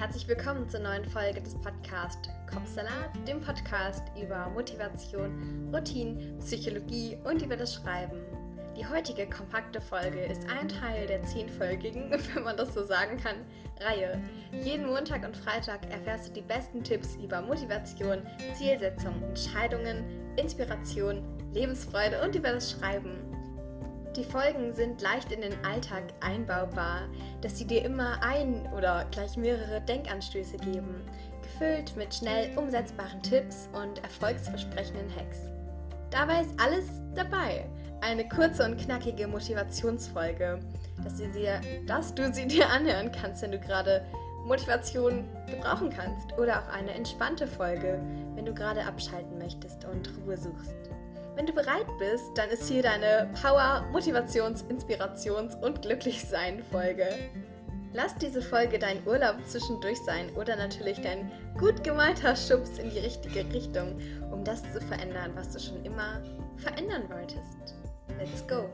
herzlich willkommen zur neuen Folge des Podcasts Kopfsalat, dem Podcast über Motivation, Routine, Psychologie und über das Schreiben. Die heutige kompakte Folge ist ein Teil der zehnfolgigen, wenn man das so sagen kann, Reihe. Jeden Montag und Freitag erfährst du die besten Tipps über Motivation, Zielsetzung, Entscheidungen, Inspiration, Lebensfreude und über das Schreiben. Die Folgen sind leicht in den Alltag einbaubar, dass sie dir immer ein oder gleich mehrere Denkanstöße geben, gefüllt mit schnell umsetzbaren Tipps und erfolgsversprechenden Hacks. Dabei ist alles dabei. Eine kurze und knackige Motivationsfolge, dass, sie dir, dass du sie dir anhören kannst, wenn du gerade Motivation gebrauchen kannst. Oder auch eine entspannte Folge, wenn du gerade abschalten möchtest und Ruhe suchst. Wenn du bereit bist, dann ist hier deine Power, Motivations-, Inspirations- und Glücklichsein-Folge. Lass diese Folge dein Urlaub zwischendurch sein oder natürlich dein gut gemeinter Schubs in die richtige Richtung, um das zu verändern, was du schon immer verändern wolltest. Let's go!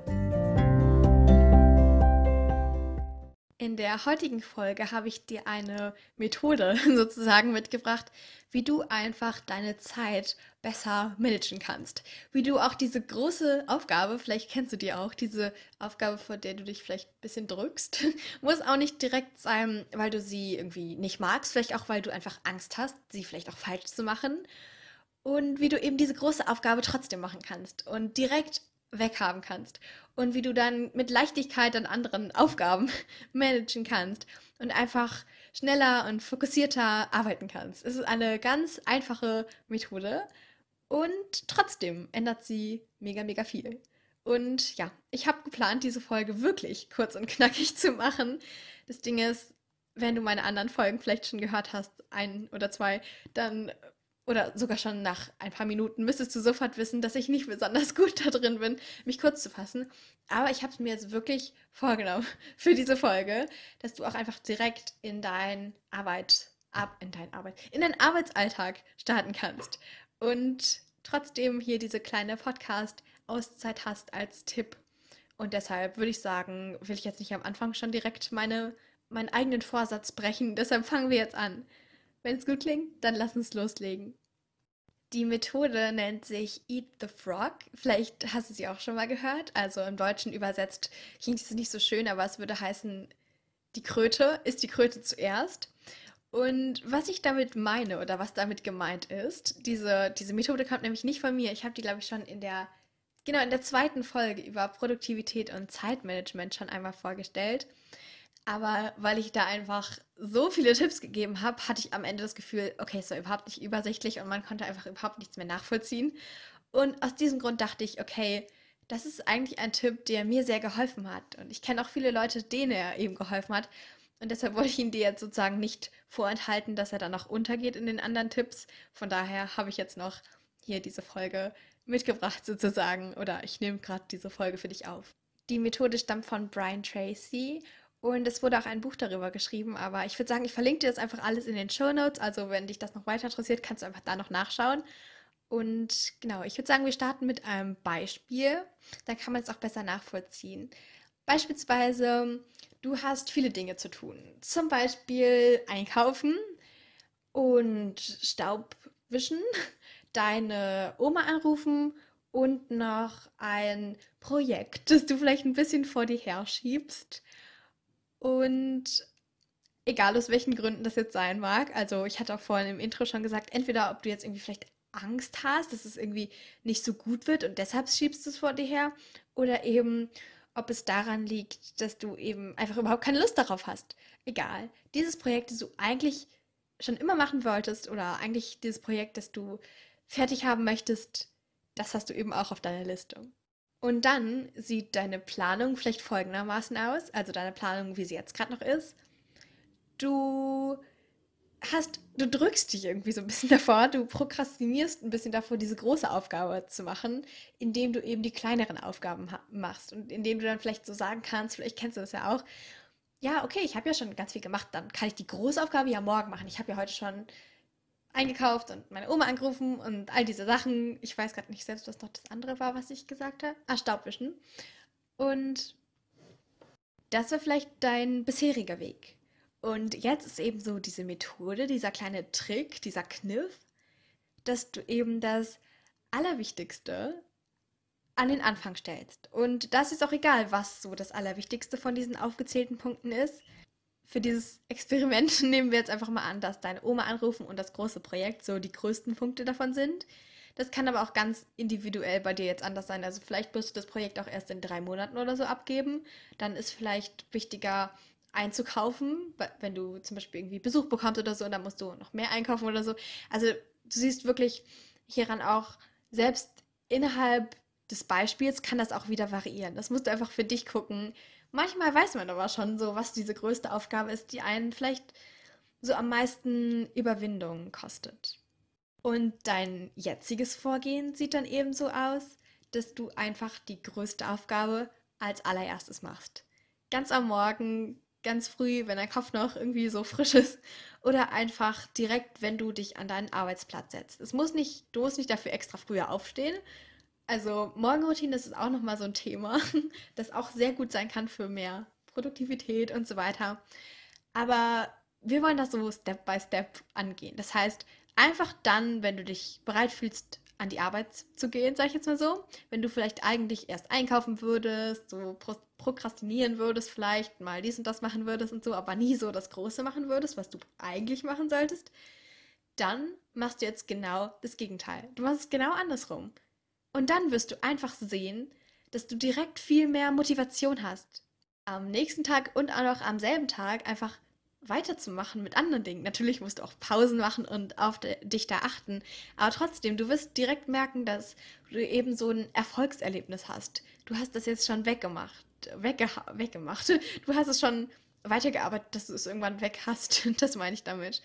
In der heutigen Folge habe ich dir eine Methode sozusagen mitgebracht, wie du einfach deine Zeit besser managen kannst. Wie du auch diese große Aufgabe, vielleicht kennst du die auch, diese Aufgabe, vor der du dich vielleicht ein bisschen drückst, muss auch nicht direkt sein, weil du sie irgendwie nicht magst, vielleicht auch, weil du einfach Angst hast, sie vielleicht auch falsch zu machen. Und wie du eben diese große Aufgabe trotzdem machen kannst und direkt weghaben kannst und wie du dann mit Leichtigkeit an anderen Aufgaben managen kannst und einfach schneller und fokussierter arbeiten kannst. Es ist eine ganz einfache Methode und trotzdem ändert sie mega, mega viel. Und ja, ich habe geplant, diese Folge wirklich kurz und knackig zu machen. Das Ding ist, wenn du meine anderen Folgen vielleicht schon gehört hast, ein oder zwei, dann oder sogar schon nach ein paar Minuten müsstest du sofort wissen, dass ich nicht besonders gut da drin bin, mich kurz zu fassen. Aber ich habe es mir jetzt wirklich vorgenommen für diese Folge, dass du auch einfach direkt in dein Arbeit, ab, in dein Arbeit, in deinen Arbeitsalltag starten kannst und trotzdem hier diese kleine Podcast-Auszeit hast als Tipp. Und deshalb würde ich sagen, will ich jetzt nicht am Anfang schon direkt meine, meinen eigenen Vorsatz brechen. Deshalb fangen wir jetzt an. Wenn es gut klingt, dann lass uns loslegen. Die Methode nennt sich Eat the Frog. Vielleicht hast du sie auch schon mal gehört. Also im Deutschen übersetzt klingt es nicht so schön, aber es würde heißen, die Kröte ist die Kröte zuerst. Und was ich damit meine oder was damit gemeint ist, diese, diese Methode kommt nämlich nicht von mir. Ich habe die, glaube ich, schon in der, genau, in der zweiten Folge über Produktivität und Zeitmanagement schon einmal vorgestellt. Aber weil ich da einfach so viele Tipps gegeben habe, hatte ich am Ende das Gefühl, okay, es war überhaupt nicht übersichtlich und man konnte einfach überhaupt nichts mehr nachvollziehen. Und aus diesem Grund dachte ich, okay, das ist eigentlich ein Tipp, der mir sehr geholfen hat. Und ich kenne auch viele Leute, denen er eben geholfen hat. Und deshalb wollte ich ihn dir jetzt sozusagen nicht vorenthalten, dass er dann noch untergeht in den anderen Tipps. Von daher habe ich jetzt noch hier diese Folge mitgebracht sozusagen. Oder ich nehme gerade diese Folge für dich auf. Die Methode stammt von Brian Tracy und es wurde auch ein Buch darüber geschrieben, aber ich würde sagen, ich verlinke dir das einfach alles in den Show Notes. Also wenn dich das noch weiter interessiert, kannst du einfach da noch nachschauen. Und genau, ich würde sagen, wir starten mit einem Beispiel. Dann kann man es auch besser nachvollziehen. Beispielsweise, du hast viele Dinge zu tun. Zum Beispiel einkaufen und Staub wischen, deine Oma anrufen und noch ein Projekt, das du vielleicht ein bisschen vor dir herschiebst. Und egal aus welchen Gründen das jetzt sein mag, also ich hatte auch vorhin im Intro schon gesagt, entweder ob du jetzt irgendwie vielleicht Angst hast, dass es irgendwie nicht so gut wird und deshalb schiebst du es vor dir her, oder eben ob es daran liegt, dass du eben einfach überhaupt keine Lust darauf hast. Egal. Dieses Projekt, das du eigentlich schon immer machen wolltest oder eigentlich dieses Projekt, das du fertig haben möchtest, das hast du eben auch auf deiner Liste. Und dann sieht deine Planung vielleicht folgendermaßen aus, also deine Planung, wie sie jetzt gerade noch ist. Du hast, du drückst dich irgendwie so ein bisschen davor, du prokrastinierst ein bisschen davor, diese große Aufgabe zu machen, indem du eben die kleineren Aufgaben machst und indem du dann vielleicht so sagen kannst, vielleicht kennst du das ja auch, ja, okay, ich habe ja schon ganz viel gemacht, dann kann ich die große Aufgabe ja morgen machen. Ich habe ja heute schon eingekauft und meine Oma angerufen und all diese Sachen. Ich weiß gerade nicht selbst, was noch das andere war, was ich gesagt habe. Ah, Staubwischen. Und das war vielleicht dein bisheriger Weg. Und jetzt ist eben so diese Methode, dieser kleine Trick, dieser Kniff, dass du eben das Allerwichtigste an den Anfang stellst. Und das ist auch egal, was so das Allerwichtigste von diesen aufgezählten Punkten ist. Für dieses Experiment nehmen wir jetzt einfach mal an, dass deine Oma anrufen und das große Projekt so die größten Punkte davon sind. Das kann aber auch ganz individuell bei dir jetzt anders sein. Also vielleicht wirst du das Projekt auch erst in drei Monaten oder so abgeben. Dann ist vielleicht wichtiger einzukaufen, wenn du zum Beispiel irgendwie Besuch bekommst oder so, und dann musst du noch mehr einkaufen oder so. Also du siehst wirklich hieran auch, selbst innerhalb des Beispiels kann das auch wieder variieren. Das musst du einfach für dich gucken. Manchmal weiß man aber schon so, was diese größte Aufgabe ist, die einen vielleicht so am meisten Überwindung kostet. Und dein jetziges Vorgehen sieht dann eben so aus, dass du einfach die größte Aufgabe als allererstes machst. Ganz am Morgen, ganz früh, wenn dein Kopf noch irgendwie so frisch ist. Oder einfach direkt, wenn du dich an deinen Arbeitsplatz setzt. Es muss nicht, du musst nicht dafür extra früher aufstehen. Also Morgenroutine, das ist auch nochmal so ein Thema, das auch sehr gut sein kann für mehr Produktivität und so weiter. Aber wir wollen das so Step by Step angehen. Das heißt, Einfach dann, wenn du dich bereit fühlst, an die Arbeit zu gehen, sag ich jetzt mal so. Wenn du vielleicht eigentlich erst einkaufen würdest, so pro prokrastinieren würdest, vielleicht mal dies und das machen würdest und so, aber nie so das Große machen würdest, was du eigentlich machen solltest, dann machst du jetzt genau das Gegenteil. Du machst es genau andersrum. Und dann wirst du einfach sehen, dass du direkt viel mehr Motivation hast. Am nächsten Tag und auch noch am selben Tag einfach weiterzumachen mit anderen Dingen. Natürlich musst du auch Pausen machen und auf dich da achten. Aber trotzdem, du wirst direkt merken, dass du eben so ein Erfolgserlebnis hast. Du hast das jetzt schon weggemacht. Wegge weggemacht. Du hast es schon weitergearbeitet, dass du es irgendwann weg hast. Das meine ich damit.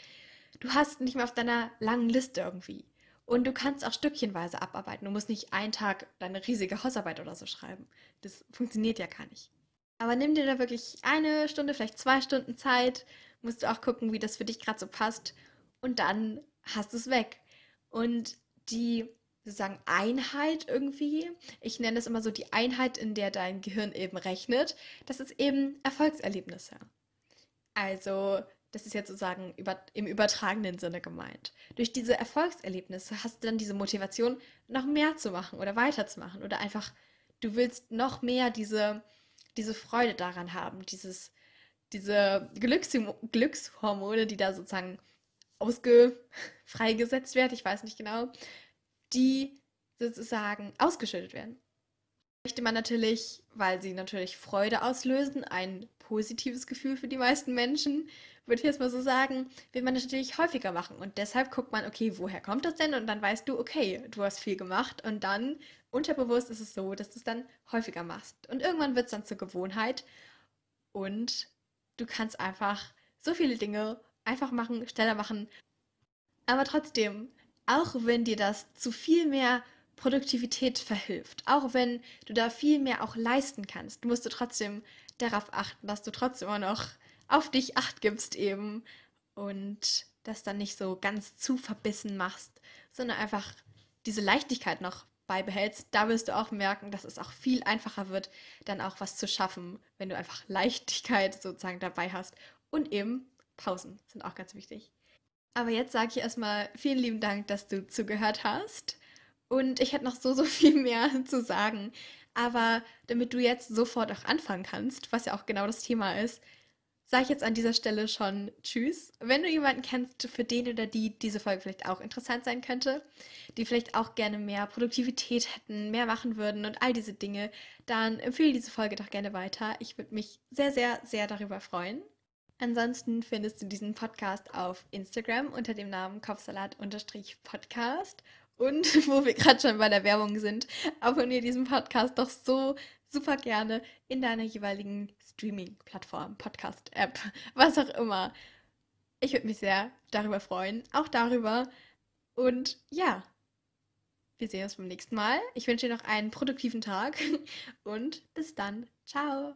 Du hast nicht mehr auf deiner langen Liste irgendwie. Und du kannst auch stückchenweise abarbeiten. Du musst nicht einen Tag deine riesige Hausarbeit oder so schreiben. Das funktioniert ja gar nicht. Aber nimm dir da wirklich eine Stunde, vielleicht zwei Stunden Zeit musst du auch gucken, wie das für dich gerade so passt. Und dann hast du es weg. Und die sozusagen Einheit irgendwie, ich nenne es immer so die Einheit, in der dein Gehirn eben rechnet, das ist eben Erfolgserlebnisse. Also, das ist jetzt sozusagen über, im übertragenen Sinne gemeint. Durch diese Erfolgserlebnisse hast du dann diese Motivation, noch mehr zu machen oder weiterzumachen oder einfach, du willst noch mehr diese, diese Freude daran haben, dieses, diese Glücks Glückshormone, die da sozusagen ausge freigesetzt werden, ich weiß nicht genau, die sozusagen ausgeschüttet werden. Möchte man natürlich, weil sie natürlich Freude auslösen, ein positives Gefühl für die meisten Menschen, würde ich jetzt mal so sagen, will man natürlich häufiger machen. Und deshalb guckt man, okay, woher kommt das denn? Und dann weißt du, okay, du hast viel gemacht. Und dann unterbewusst ist es so, dass du es dann häufiger machst. Und irgendwann wird es dann zur Gewohnheit. Und Du kannst einfach so viele Dinge einfach machen, schneller machen. Aber trotzdem, auch wenn dir das zu viel mehr Produktivität verhilft, auch wenn du da viel mehr auch leisten kannst, musst du trotzdem darauf achten, dass du trotzdem immer noch auf dich acht gibst eben und das dann nicht so ganz zu verbissen machst, sondern einfach diese Leichtigkeit noch beibehältst, da wirst du auch merken, dass es auch viel einfacher wird, dann auch was zu schaffen, wenn du einfach Leichtigkeit sozusagen dabei hast. Und eben Pausen sind auch ganz wichtig. Aber jetzt sage ich erstmal vielen lieben Dank, dass du zugehört hast. Und ich hätte noch so, so viel mehr zu sagen. Aber damit du jetzt sofort auch anfangen kannst, was ja auch genau das Thema ist, sage ich jetzt an dieser Stelle schon Tschüss. Wenn du jemanden kennst, für den oder die diese Folge vielleicht auch interessant sein könnte, die vielleicht auch gerne mehr Produktivität hätten, mehr machen würden und all diese Dinge, dann empfehle diese Folge doch gerne weiter. Ich würde mich sehr, sehr, sehr darüber freuen. Ansonsten findest du diesen Podcast auf Instagram unter dem Namen Kopfsalat-Podcast. Und wo wir gerade schon bei der Werbung sind, abonniere diesen Podcast doch so super gerne in deiner jeweiligen Streaming-Plattform, Podcast-App, was auch immer. Ich würde mich sehr darüber freuen, auch darüber. Und ja, wir sehen uns beim nächsten Mal. Ich wünsche dir noch einen produktiven Tag und bis dann. Ciao.